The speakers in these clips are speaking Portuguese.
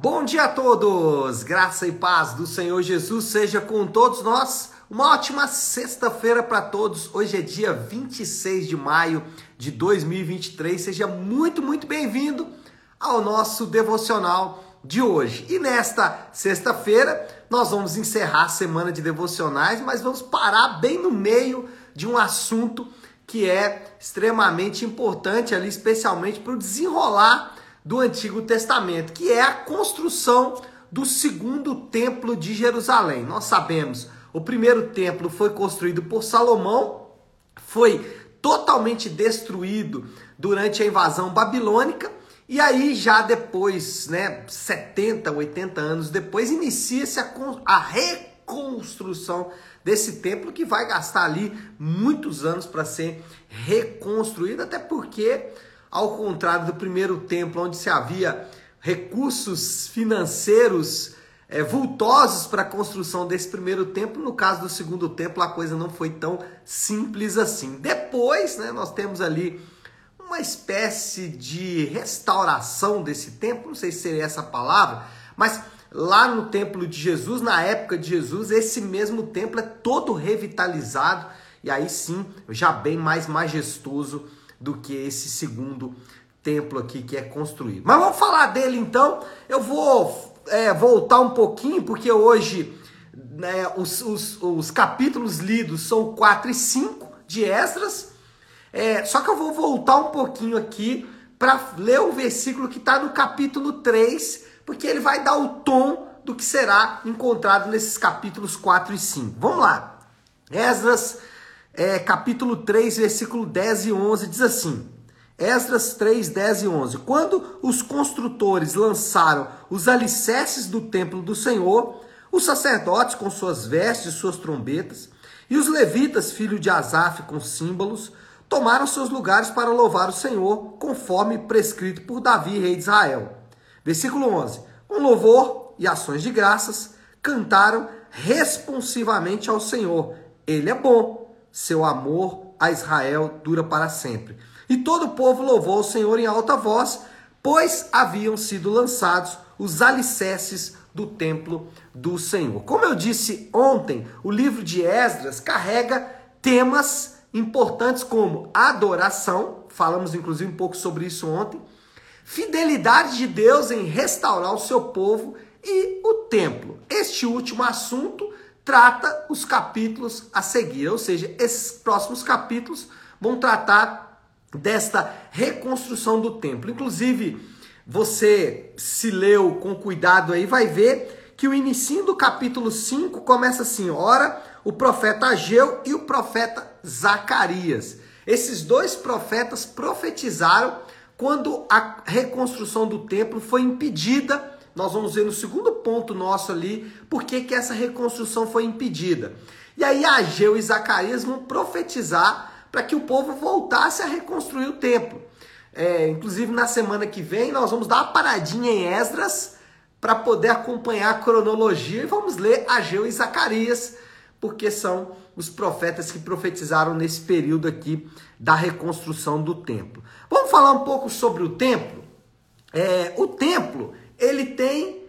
Bom dia a todos! Graça e paz do Senhor Jesus seja com todos nós. Uma ótima sexta-feira para todos. Hoje é dia 26 de maio de 2023. Seja muito, muito bem-vindo ao nosso devocional de hoje. E nesta sexta-feira, nós vamos encerrar a semana de devocionais, mas vamos parar bem no meio de um assunto que é extremamente importante ali, especialmente para o desenrolar do Antigo Testamento, que é a construção do segundo templo de Jerusalém. Nós sabemos, o primeiro templo foi construído por Salomão, foi totalmente destruído durante a invasão babilônica, e aí já depois, né, 70, 80 anos depois, inicia-se a, a reconstrução desse templo que vai gastar ali muitos anos para ser reconstruído, até porque ao contrário do primeiro templo, onde se havia recursos financeiros é, vultosos para a construção desse primeiro templo, no caso do segundo templo, a coisa não foi tão simples assim. Depois, né, nós temos ali uma espécie de restauração desse templo, não sei se seria essa palavra, mas lá no templo de Jesus, na época de Jesus, esse mesmo templo é todo revitalizado e aí sim, já bem mais majestoso do que esse segundo templo aqui que é construído. Mas vamos falar dele então. Eu vou é, voltar um pouquinho, porque hoje né, os, os, os, capítulos lidos são 4 e 5 de Esdras. É, só que eu vou voltar um pouquinho aqui para ler o versículo que está no capítulo 3, porque ele vai dar o tom do que será encontrado nesses capítulos 4 e 5. Vamos lá. Esdras é, capítulo 3, versículo 10 e 11, diz assim: Esdras 3, 10 e 11. Quando os construtores lançaram os alicerces do templo do Senhor, os sacerdotes com suas vestes e suas trombetas, e os levitas, filho de Asaf, com símbolos, tomaram seus lugares para louvar o Senhor, conforme prescrito por Davi, rei de Israel. Versículo 11. Com louvor e ações de graças, cantaram responsivamente ao Senhor. Ele é bom seu amor a Israel dura para sempre. E todo o povo louvou o Senhor em alta voz, pois haviam sido lançados os alicerces do templo do Senhor. Como eu disse ontem, o livro de Esdras carrega temas importantes como adoração, falamos inclusive um pouco sobre isso ontem, fidelidade de Deus em restaurar o seu povo e o templo. Este último assunto trata os capítulos a seguir, ou seja, esses próximos capítulos vão tratar desta reconstrução do templo. Inclusive, você se leu com cuidado aí, vai ver que o início do capítulo 5 começa assim: ora, o profeta Ageu e o profeta Zacarias. Esses dois profetas profetizaram quando a reconstrução do templo foi impedida nós vamos ver no segundo ponto nosso ali por que, essa reconstrução foi impedida. E aí Ageu e Zacarias vão profetizar para que o povo voltasse a reconstruir o templo. É, inclusive na semana que vem nós vamos dar uma paradinha em Esdras para poder acompanhar a cronologia e vamos ler Ageu e Zacarias, porque são os profetas que profetizaram nesse período aqui da reconstrução do templo. Vamos falar um pouco sobre o templo? É, o templo ele tem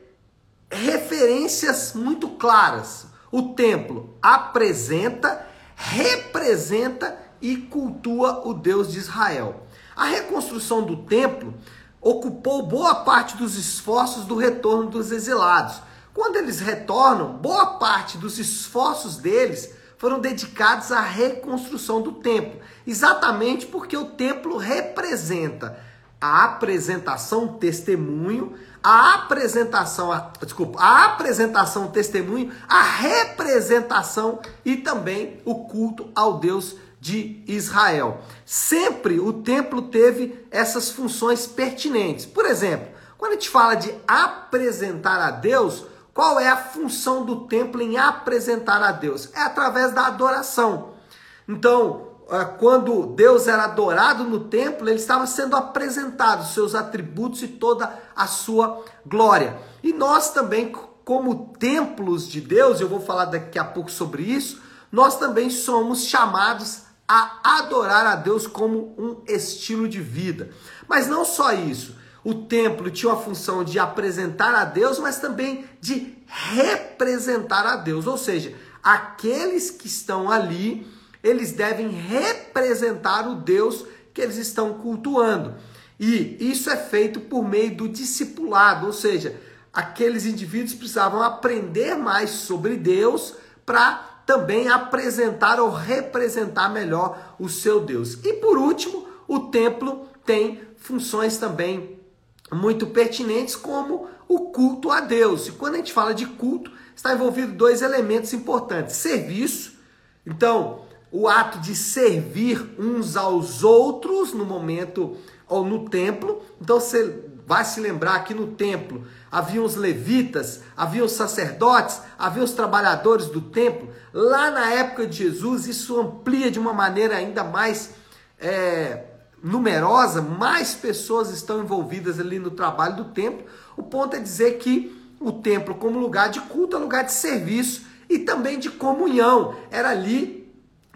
referências muito claras. O templo apresenta, representa e cultua o Deus de Israel. A reconstrução do templo ocupou boa parte dos esforços do retorno dos exilados. Quando eles retornam, boa parte dos esforços deles foram dedicados à reconstrução do templo, exatamente porque o templo representa a apresentação, testemunho, a apresentação, a, desculpa, a apresentação, testemunho, a representação e também o culto ao Deus de Israel. Sempre o templo teve essas funções pertinentes. Por exemplo, quando a gente fala de apresentar a Deus, qual é a função do templo em apresentar a Deus? É através da adoração. Então, quando Deus era adorado no templo, ele estava sendo apresentado, seus atributos e toda a sua glória. E nós também, como templos de Deus, eu vou falar daqui a pouco sobre isso, nós também somos chamados a adorar a Deus como um estilo de vida. Mas não só isso. o templo tinha uma função de apresentar a Deus, mas também de representar a Deus. Ou seja, aqueles que estão ali, eles devem representar o Deus que eles estão cultuando. E isso é feito por meio do discipulado, ou seja, aqueles indivíduos precisavam aprender mais sobre Deus para também apresentar ou representar melhor o seu Deus. E por último, o templo tem funções também muito pertinentes, como o culto a Deus. E quando a gente fala de culto, está envolvido dois elementos importantes: serviço, então, o ato de servir uns aos outros no momento ou no templo. Então, você vai se lembrar que no templo havia os levitas, havia os sacerdotes, havia os trabalhadores do templo. Lá na época de Jesus, isso amplia de uma maneira ainda mais é, numerosa, mais pessoas estão envolvidas ali no trabalho do templo. O ponto é dizer que o templo, como lugar de culto, é lugar de serviço e também de comunhão. Era ali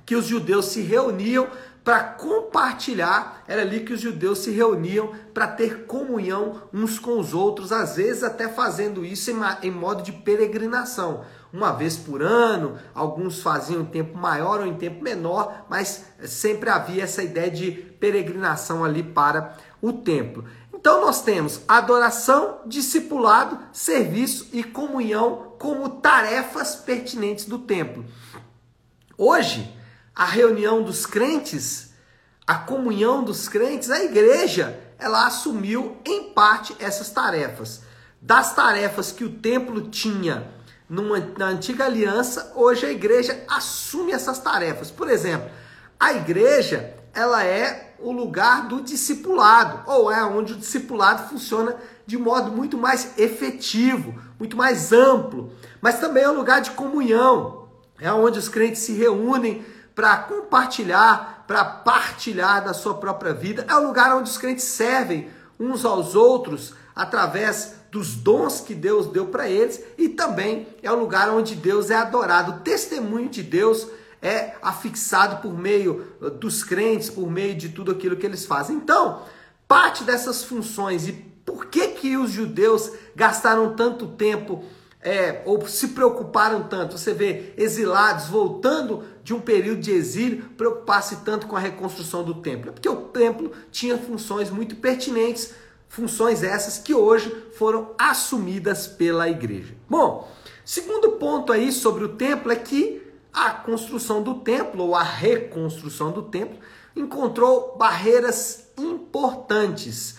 que os judeus se reuniam para compartilhar, era ali que os judeus se reuniam para ter comunhão uns com os outros, às vezes até fazendo isso em, em modo de peregrinação uma vez por ano, alguns faziam em tempo maior ou em tempo menor, mas sempre havia essa ideia de peregrinação ali para o templo. Então nós temos adoração, discipulado, serviço e comunhão como tarefas pertinentes do templo. Hoje, a reunião dos crentes, a comunhão dos crentes, a igreja, ela assumiu em parte essas tarefas. Das tarefas que o templo tinha numa, na antiga aliança, hoje a igreja assume essas tarefas. Por exemplo, a igreja ela é o lugar do discipulado, ou é onde o discipulado funciona de modo muito mais efetivo, muito mais amplo, mas também é um lugar de comunhão, é onde os crentes se reúnem para compartilhar, para partilhar da sua própria vida, é o lugar onde os crentes servem uns aos outros através dos dons que Deus deu para eles e também é o lugar onde Deus é adorado. O testemunho de Deus é afixado por meio uh, dos crentes, por meio de tudo aquilo que eles fazem. Então, parte dessas funções e por que que os judeus gastaram tanto tempo é, ou se preocuparam tanto? Você vê exilados voltando de um período de exílio preocupar-se tanto com a reconstrução do templo. É porque o templo tinha funções muito pertinentes Funções essas que hoje foram assumidas pela igreja. Bom, segundo ponto aí sobre o templo é que a construção do templo, ou a reconstrução do templo, encontrou barreiras importantes.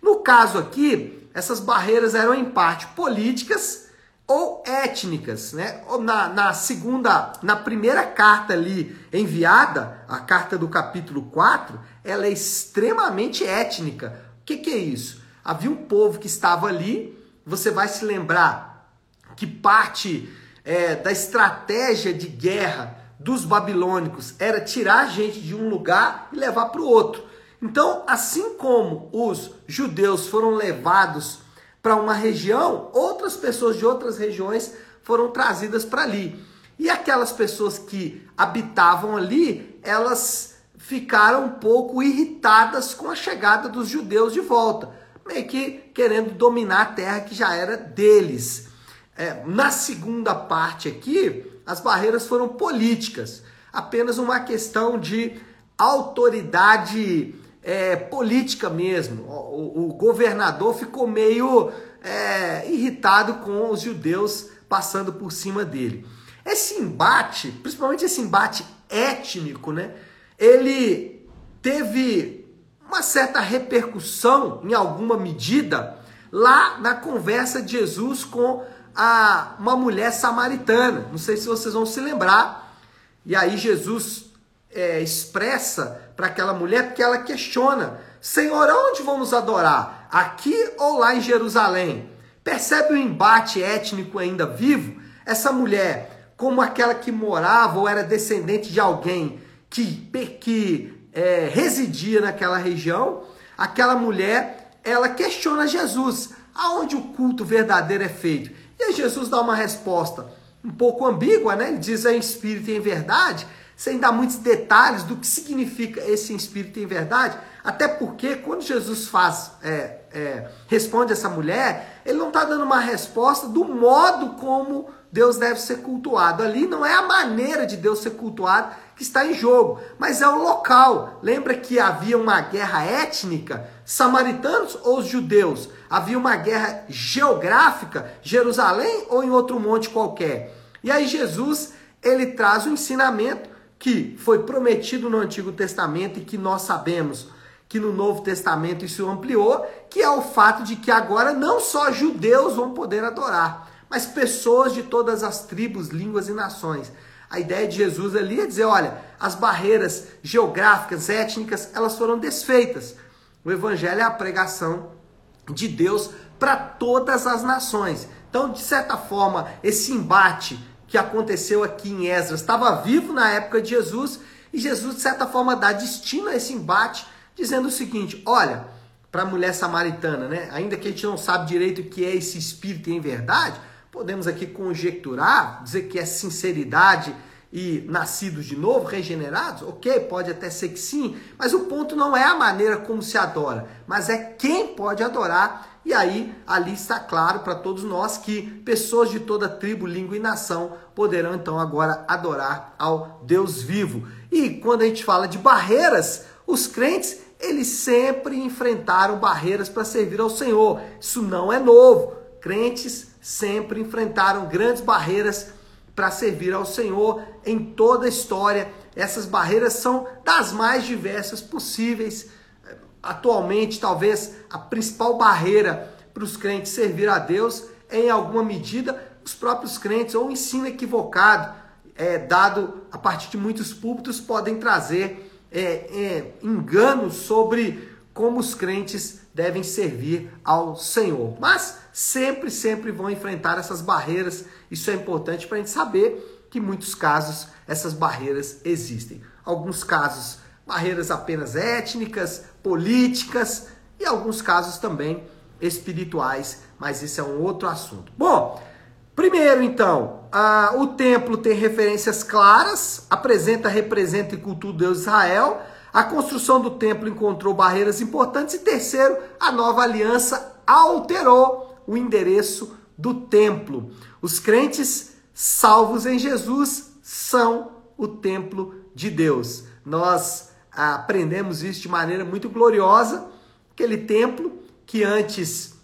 No caso aqui, essas barreiras eram em parte políticas ou étnicas, né? Na, na segunda, na primeira carta ali enviada, a carta do capítulo 4, ela é extremamente étnica que, que é isso? Havia um povo que estava ali, você vai se lembrar que parte é, da estratégia de guerra dos babilônicos era tirar a gente de um lugar e levar para o outro. Então, assim como os judeus foram levados para uma região, outras pessoas de outras regiões foram trazidas para ali. E aquelas pessoas que habitavam ali, elas ficaram um pouco irritadas com a chegada dos judeus de volta, meio que querendo dominar a terra que já era deles. É, na segunda parte aqui, as barreiras foram políticas, apenas uma questão de autoridade é, política mesmo. O, o, governador ficou meio é, irritado com os judeus passando por cima dele. Esse embate, principalmente esse embate étnico, né? ele teve uma certa repercussão, em alguma medida, lá na conversa de Jesus com a, uma mulher samaritana. Não sei se vocês vão se lembrar. E aí Jesus é, expressa para aquela mulher, porque ela questiona: Senhor, onde vamos adorar? Aqui ou lá em Jerusalém? Percebe o embate étnico ainda vivo? Essa mulher, como aquela que morava ou era descendente de alguém que, que é, residia naquela região, aquela mulher, ela questiona Jesus, aonde o culto verdadeiro é feito? E aí Jesus dá uma resposta um pouco ambígua, né? Ele diz é em espírito e em verdade. Sem dar muitos detalhes do que significa esse espírito em verdade, até porque quando Jesus faz, é, é, responde essa mulher, ele não está dando uma resposta do modo como Deus deve ser cultuado. Ali não é a maneira de Deus ser cultuado que está em jogo, mas é o local. Lembra que havia uma guerra étnica, samaritanos ou judeus? Havia uma guerra geográfica, Jerusalém ou em outro monte qualquer. E aí Jesus, ele traz o ensinamento que foi prometido no Antigo Testamento e que nós sabemos que no Novo Testamento isso ampliou, que é o fato de que agora não só judeus vão poder adorar, mas pessoas de todas as tribos, línguas e nações. A ideia de Jesus ali é dizer, olha, as barreiras geográficas, étnicas, elas foram desfeitas. O evangelho é a pregação de Deus para todas as nações. Então, de certa forma, esse embate que aconteceu aqui em Esdras estava vivo na época de Jesus e Jesus, de certa forma, dá destino a esse embate, dizendo o seguinte: olha, para a mulher samaritana, né? Ainda que a gente não sabe direito o que é esse espírito em verdade, podemos aqui conjecturar, dizer que é sinceridade e nascidos de novo, regenerados, ok, pode até ser que sim, mas o ponto não é a maneira como se adora, mas é quem pode adorar e aí, ali está claro para todos nós que pessoas de toda tribo, língua e nação poderão então agora adorar ao Deus vivo. E quando a gente fala de barreiras, os crentes, eles sempre enfrentaram barreiras para servir ao Senhor. Isso não é novo. Crentes sempre enfrentaram grandes barreiras para servir ao Senhor em toda a história. Essas barreiras são das mais diversas possíveis atualmente, talvez a principal barreira para os crentes servir a Deus é, em alguma medida, os próprios crentes ou ensino equivocado, é, dado a partir de muitos púlpitos, podem trazer é, é, enganos sobre como os crentes devem servir ao Senhor. Mas sempre, sempre vão enfrentar essas barreiras. Isso é importante para a gente saber que em muitos casos essas barreiras existem. Alguns casos barreiras apenas étnicas, políticas e alguns casos também espirituais, mas isso é um outro assunto. Bom, primeiro então, a, o templo tem referências claras, apresenta, representa e cultua o Deus Israel. A construção do templo encontrou barreiras importantes e terceiro, a nova aliança alterou o endereço do templo. Os crentes salvos em Jesus são o templo de Deus. Nós aprendemos isso de maneira muito gloriosa. Aquele templo que antes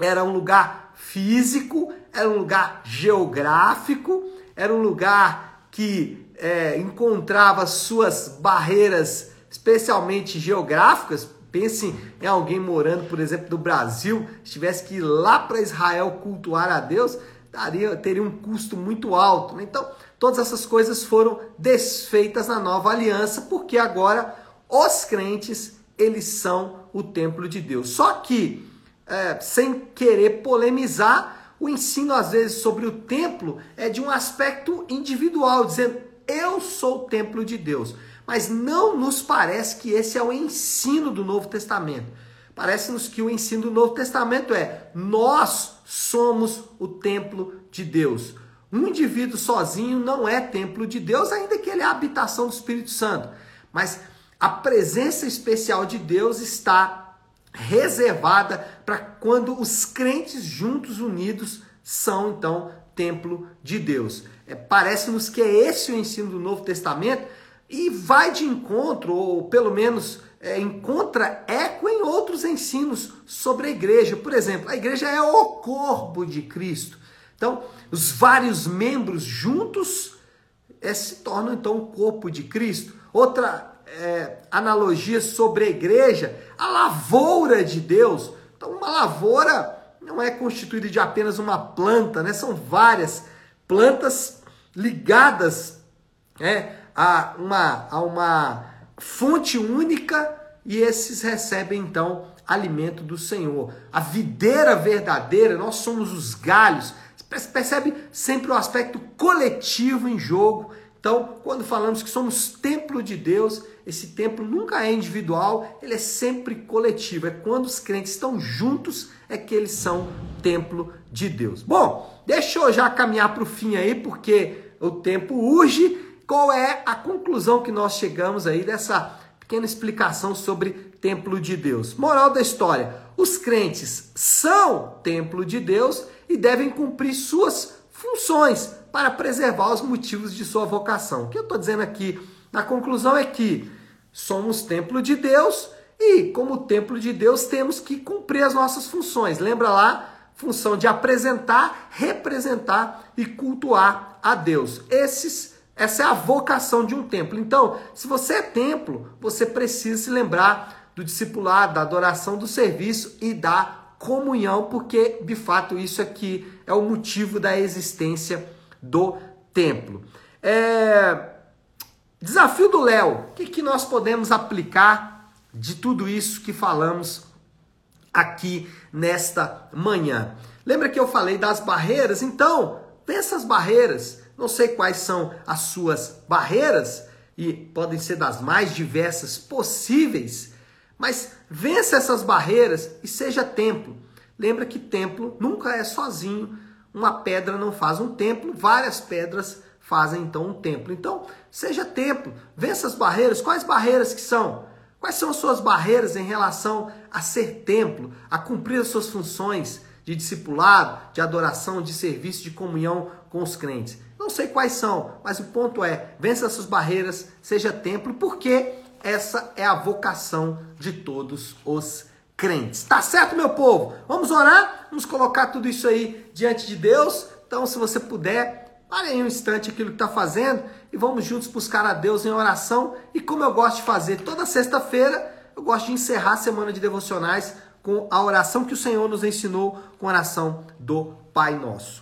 era um lugar físico, era um lugar geográfico, era um lugar que é, encontrava suas barreiras, especialmente geográficas. Pense em alguém morando, por exemplo, do Brasil, se tivesse que ir lá para Israel cultuar a Deus, daria, teria um custo muito alto. Né? Então, todas essas coisas foram desfeitas na nova aliança, porque agora os crentes, eles são o templo de Deus. Só que, é, sem querer polemizar, o ensino às vezes sobre o templo é de um aspecto individual, dizendo eu sou o templo de Deus. Mas não nos parece que esse é o ensino do Novo Testamento. Parece-nos que o ensino do Novo Testamento é nós somos o templo de Deus. Um indivíduo sozinho não é templo de Deus, ainda que ele é a habitação do Espírito Santo. Mas a presença especial de Deus está reservada para quando os crentes juntos, unidos, são então templo de Deus. É, Parece-nos que é esse o ensino do Novo Testamento e vai de encontro, ou pelo menos é, encontra eco em outros ensinos sobre a igreja. Por exemplo, a igreja é o corpo de Cristo. Então, os vários membros juntos é, se tornam então o corpo de Cristo. Outra é, analogia sobre a igreja, a lavoura de Deus. Então, uma lavoura não é constituída de apenas uma planta, né? São várias plantas ligadas é, a, uma, a uma fonte única e esses recebem então alimento do Senhor. A videira verdadeira, nós somos os galhos, Percebe sempre o aspecto coletivo em jogo. Então, quando falamos que somos templo de Deus, esse templo nunca é individual, ele é sempre coletivo. É quando os crentes estão juntos é que eles são templo de Deus. Bom, deixa eu já caminhar para o fim aí, porque o tempo urge qual é a conclusão que nós chegamos aí dessa pequena explicação sobre templo de Deus? Moral da história: os crentes são templo de Deus e devem cumprir suas funções para preservar os motivos de sua vocação. O que eu estou dizendo aqui na conclusão é que somos templo de Deus e, como templo de Deus, temos que cumprir as nossas funções. Lembra lá? Função de apresentar, representar e cultuar a Deus. Esses, essa é a vocação de um templo. Então, se você é templo, você precisa se lembrar do discipulado, da adoração, do serviço e da comunhão, porque de fato isso aqui é o motivo da existência do templo. É... Desafio do Léo: o que, que nós podemos aplicar de tudo isso que falamos aqui nesta manhã? Lembra que eu falei das barreiras? Então, pensa as barreiras. Não sei quais são as suas barreiras, e podem ser das mais diversas possíveis, mas vença essas barreiras e seja templo. Lembra que templo nunca é sozinho. Uma pedra não faz um templo, várias pedras fazem então um templo. Então, seja templo, vença as barreiras. Quais barreiras que são? Quais são as suas barreiras em relação a ser templo, a cumprir as suas funções de discipulado, de adoração, de serviço, de comunhão com os crentes? Não sei quais são, mas o ponto é: vença essas barreiras, seja templo, porque essa é a vocação de todos os crentes. Tá certo, meu povo? Vamos orar? Vamos colocar tudo isso aí diante de Deus? Então, se você puder, pare aí um instante aquilo que está fazendo e vamos juntos buscar a Deus em oração. E como eu gosto de fazer toda sexta-feira, eu gosto de encerrar a semana de devocionais com a oração que o Senhor nos ensinou, com a oração do Pai Nosso.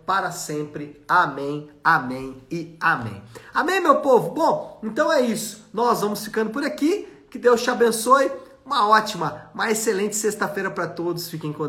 para sempre. Amém, amém e amém. Amém, meu povo? Bom, então é isso. Nós vamos ficando por aqui. Que Deus te abençoe. Uma ótima, uma excelente sexta-feira para todos. Fiquem com.